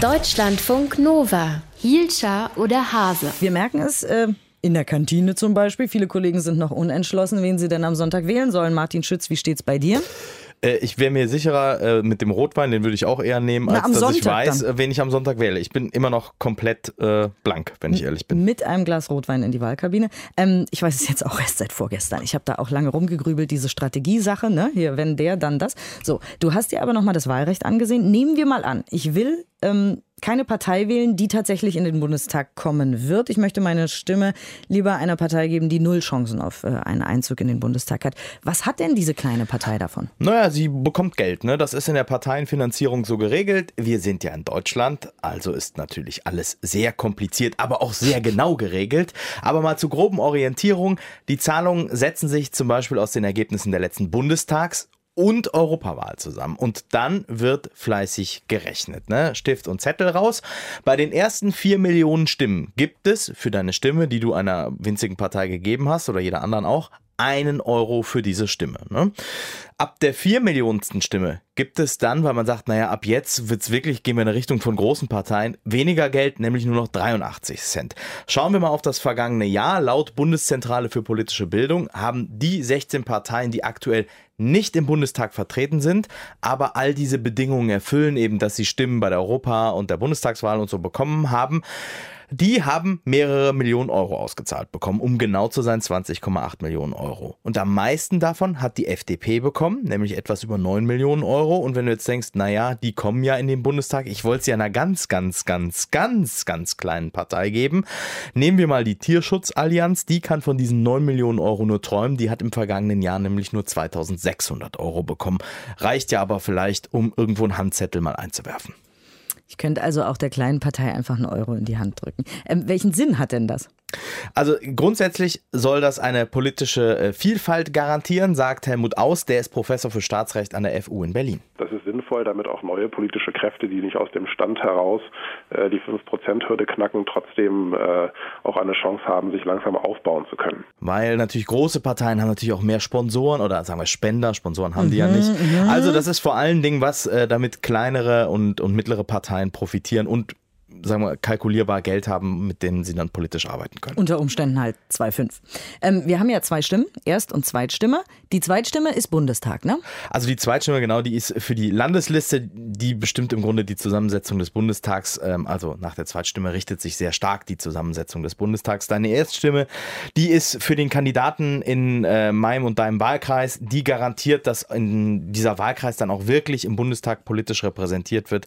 Deutschlandfunk Nova. Hielscher oder Hase? Wir merken es äh, in der Kantine zum Beispiel. Viele Kollegen sind noch unentschlossen, wen sie denn am Sonntag wählen sollen. Martin Schütz, wie steht's bei dir? Äh, ich wäre mir sicherer äh, mit dem Rotwein, den würde ich auch eher nehmen, Na, als dass ich Sonntag weiß, dann. äh, wen ich am Sonntag wähle. Ich bin immer noch komplett äh, blank, wenn ich ehrlich bin. Mit einem Glas Rotwein in die Wahlkabine. Ähm, ich weiß es jetzt auch erst seit vorgestern. Ich habe da auch lange rumgegrübelt, diese Strategiesache, ne? Hier, wenn der, dann das. So, du hast dir aber nochmal das Wahlrecht angesehen. Nehmen wir mal an, ich will ähm, keine Partei wählen, die tatsächlich in den Bundestag kommen wird. Ich möchte meine Stimme lieber einer Partei geben, die null Chancen auf äh, einen Einzug in den Bundestag hat. Was hat denn diese kleine Partei davon? Naja, sie bekommt Geld. Ne? Das ist in der Parteienfinanzierung so geregelt. Wir sind ja in Deutschland, also ist natürlich alles sehr kompliziert, aber auch sehr genau geregelt. Aber mal zur groben Orientierung. Die Zahlungen setzen sich zum Beispiel aus den Ergebnissen der letzten Bundestags- und Europawahl zusammen. Und dann wird fleißig gerechnet. Ne? Stift und Zettel raus. Bei den ersten vier Millionen Stimmen gibt es für deine Stimme, die du einer winzigen Partei gegeben hast oder jeder anderen auch, einen Euro für diese Stimme. Ne? Ab der vier Millionensten Stimme gibt es dann, weil man sagt, naja, ab jetzt wird's wirklich, gehen wir in eine Richtung von großen Parteien, weniger Geld, nämlich nur noch 83 Cent. Schauen wir mal auf das vergangene Jahr. Laut Bundeszentrale für politische Bildung haben die 16 Parteien, die aktuell nicht im Bundestag vertreten sind, aber all diese Bedingungen erfüllen, eben dass sie Stimmen bei der Europa- und der Bundestagswahl und so bekommen haben, die haben mehrere Millionen Euro ausgezahlt bekommen, um genau zu sein 20,8 Millionen Euro. Und am meisten davon hat die FDP bekommen, nämlich etwas über 9 Millionen Euro. Und wenn du jetzt denkst, naja, die kommen ja in den Bundestag, ich wollte sie einer ganz, ganz, ganz, ganz, ganz kleinen Partei geben. Nehmen wir mal die Tierschutzallianz, die kann von diesen 9 Millionen Euro nur träumen. Die hat im vergangenen Jahr nämlich nur 2600 Euro bekommen. Reicht ja aber vielleicht, um irgendwo einen Handzettel mal einzuwerfen. Ich könnte also auch der kleinen Partei einfach einen Euro in die Hand drücken. Ähm, welchen Sinn hat denn das? Also grundsätzlich soll das eine politische äh, Vielfalt garantieren, sagt Helmut Aus, der ist Professor für Staatsrecht an der FU in Berlin. Das ist sinnvoll, damit auch neue politische Kräfte, die nicht aus dem Stand heraus äh, die 5%-Hürde knacken, trotzdem äh, auch eine Chance haben, sich langsam aufbauen zu können. Weil natürlich große Parteien haben natürlich auch mehr Sponsoren oder sagen wir Spender, Sponsoren haben die ja nicht. Also das ist vor allen Dingen was, äh, damit kleinere und, und mittlere Parteien profitieren und sagen wir, kalkulierbar Geld haben, mit denen sie dann politisch arbeiten können. Unter Umständen halt 2,5. Ähm, wir haben ja zwei Stimmen, Erst- und Zweitstimme. Die Zweitstimme ist Bundestag, ne? Also die Zweitstimme, genau, die ist für die Landesliste, die bestimmt im Grunde die Zusammensetzung des Bundestags. Ähm, also nach der Zweitstimme richtet sich sehr stark die Zusammensetzung des Bundestags. Deine Erststimme, die ist für den Kandidaten in äh, meinem und deinem Wahlkreis, die garantiert, dass in dieser Wahlkreis dann auch wirklich im Bundestag politisch repräsentiert wird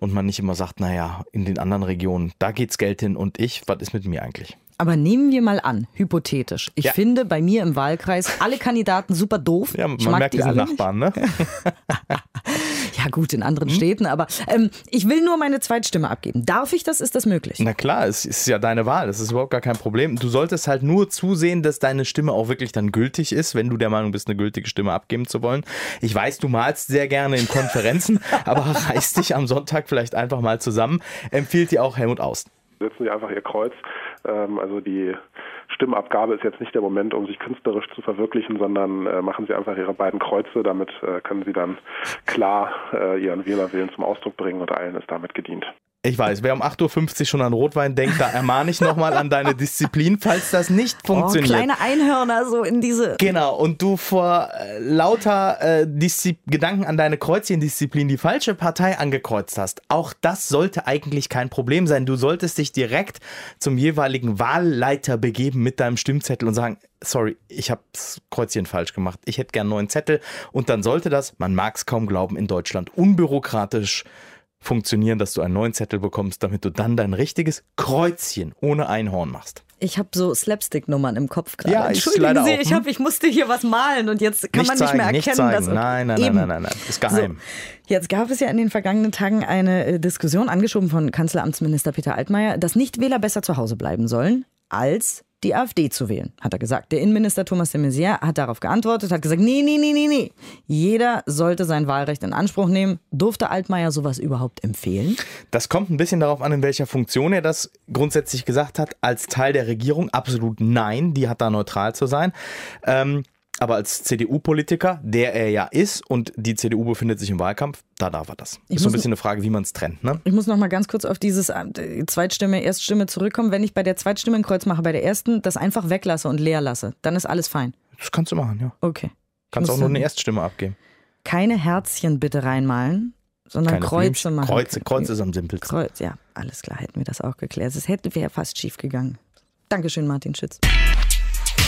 und man nicht immer sagt, naja, in den anderen Regionen, da geht's Geld hin und ich, was ist mit mir eigentlich? Aber nehmen wir mal an, hypothetisch. Ich Ja. finde bei mir im Wahlkreis alle Kandidaten super doof. Ja, man merkt, die die sind alle Nachbarn, ne? Ja gut, in anderen Städten, aber ähm, ich will nur meine Zweitstimme abgeben. Darf ich das? Ist das möglich? Na klar, es ist ja deine Wahl, das ist überhaupt gar kein Problem. Du solltest halt nur zusehen, dass deine Stimme auch wirklich dann gültig ist, wenn du der Meinung bist, eine gültige Stimme abgeben zu wollen. Ich weiß, du malst sehr gerne in Konferenzen, aber reiß dich am Sonntag vielleicht einfach mal zusammen. Empfiehlt dir auch Helmut Aus. Setzen Sie einfach Ihr Kreuz. Ähm, also die Stimmabgabe ist jetzt nicht der Moment, um sich künstlerisch zu verwirklichen, sondern äh, machen Sie einfach Ihre beiden Kreuze. Damit äh, können Sie dann klar äh, Ihren Wählerwillen zum Ausdruck bringen und allen ist damit gedient. Ich weiß, wer um 8.50 Uhr schon an Rotwein denkt, da ermahne ich nochmal an deine Disziplin, falls das nicht Oh, funktioniert. kleine Einhörner so in diese. Genau, und du vor äh, lauter äh, Diszi Gedanken an deine Kreuzchendisziplin die falsche Partei angekreuzt hast. Auch das sollte eigentlich kein Problem sein. Du solltest dich direkt zum jeweiligen Wahlleiter begeben mit deinem Stimmzettel und sagen, sorry, ich habe das Kreuzchen falsch gemacht. Ich hätte gern einen neuen Zettel. Und dann sollte das, man mag es kaum glauben, in Deutschland unbürokratisch funktionieren, dass du einen neuen Zettel bekommst, damit du dann dein richtiges Kreuzchen ohne Einhorn machst. Ich habe so Slapstick-Nummern im Kopf gerade. Ja, ich Entschuldigen Sie, auch, ich, hm? hab, ich musste hier was malen und jetzt kann Nicht man nicht mehr erkennen, nicht zeigen. dass. Nein, nein, nein, Eben. nein, nein, nein. Ist geheim. So. Jetzt gab es ja in den vergangenen Tagen eine äh, Diskussion, angeschoben von Kanzleramtsminister Peter Altmaier, dass Nichtwähler besser zu Hause bleiben sollen, als die AfD zu wählen, hat er gesagt. Der Innenminister Thomas de Maizière hat darauf geantwortet, hat gesagt, nee, nee, nee, nee, nee. Jeder sollte sein Wahlrecht in Anspruch nehmen. Durfte Altmaier sowas überhaupt empfehlen? Das kommt ein bisschen darauf an, in welcher Funktion er das grundsätzlich gesagt hat. Als Teil der Regierung absolut nein, die hat da neutral zu sein. Ähm, Aber als CDU-Politiker, der er ja ist und die CDU befindet sich im Wahlkampf, da darf er das. Ich ist so ein bisschen eine Frage, wie man es trennt. Ne? Ich muss noch mal ganz kurz auf dieses äh, Zweitstimme, Erststimme zurückkommen. Wenn ich bei der Zweitstimme ein Kreuz mache, bei der ersten das einfach weglasse und leer lasse, dann ist alles fein. Das kannst du machen, ja. Okay. Kannst auch nur eine Erststimme abgeben. Keine Herzchen bitte reinmalen, sondern Keine Kreuze Blümchen. machen. Kreuze, Kreuz ist am simpelsten. Kreuz, ja, alles klar, hätten wir das auch geklärt. Es hätte wäre fast schief gegangen. Dankeschön, Martin Schütz.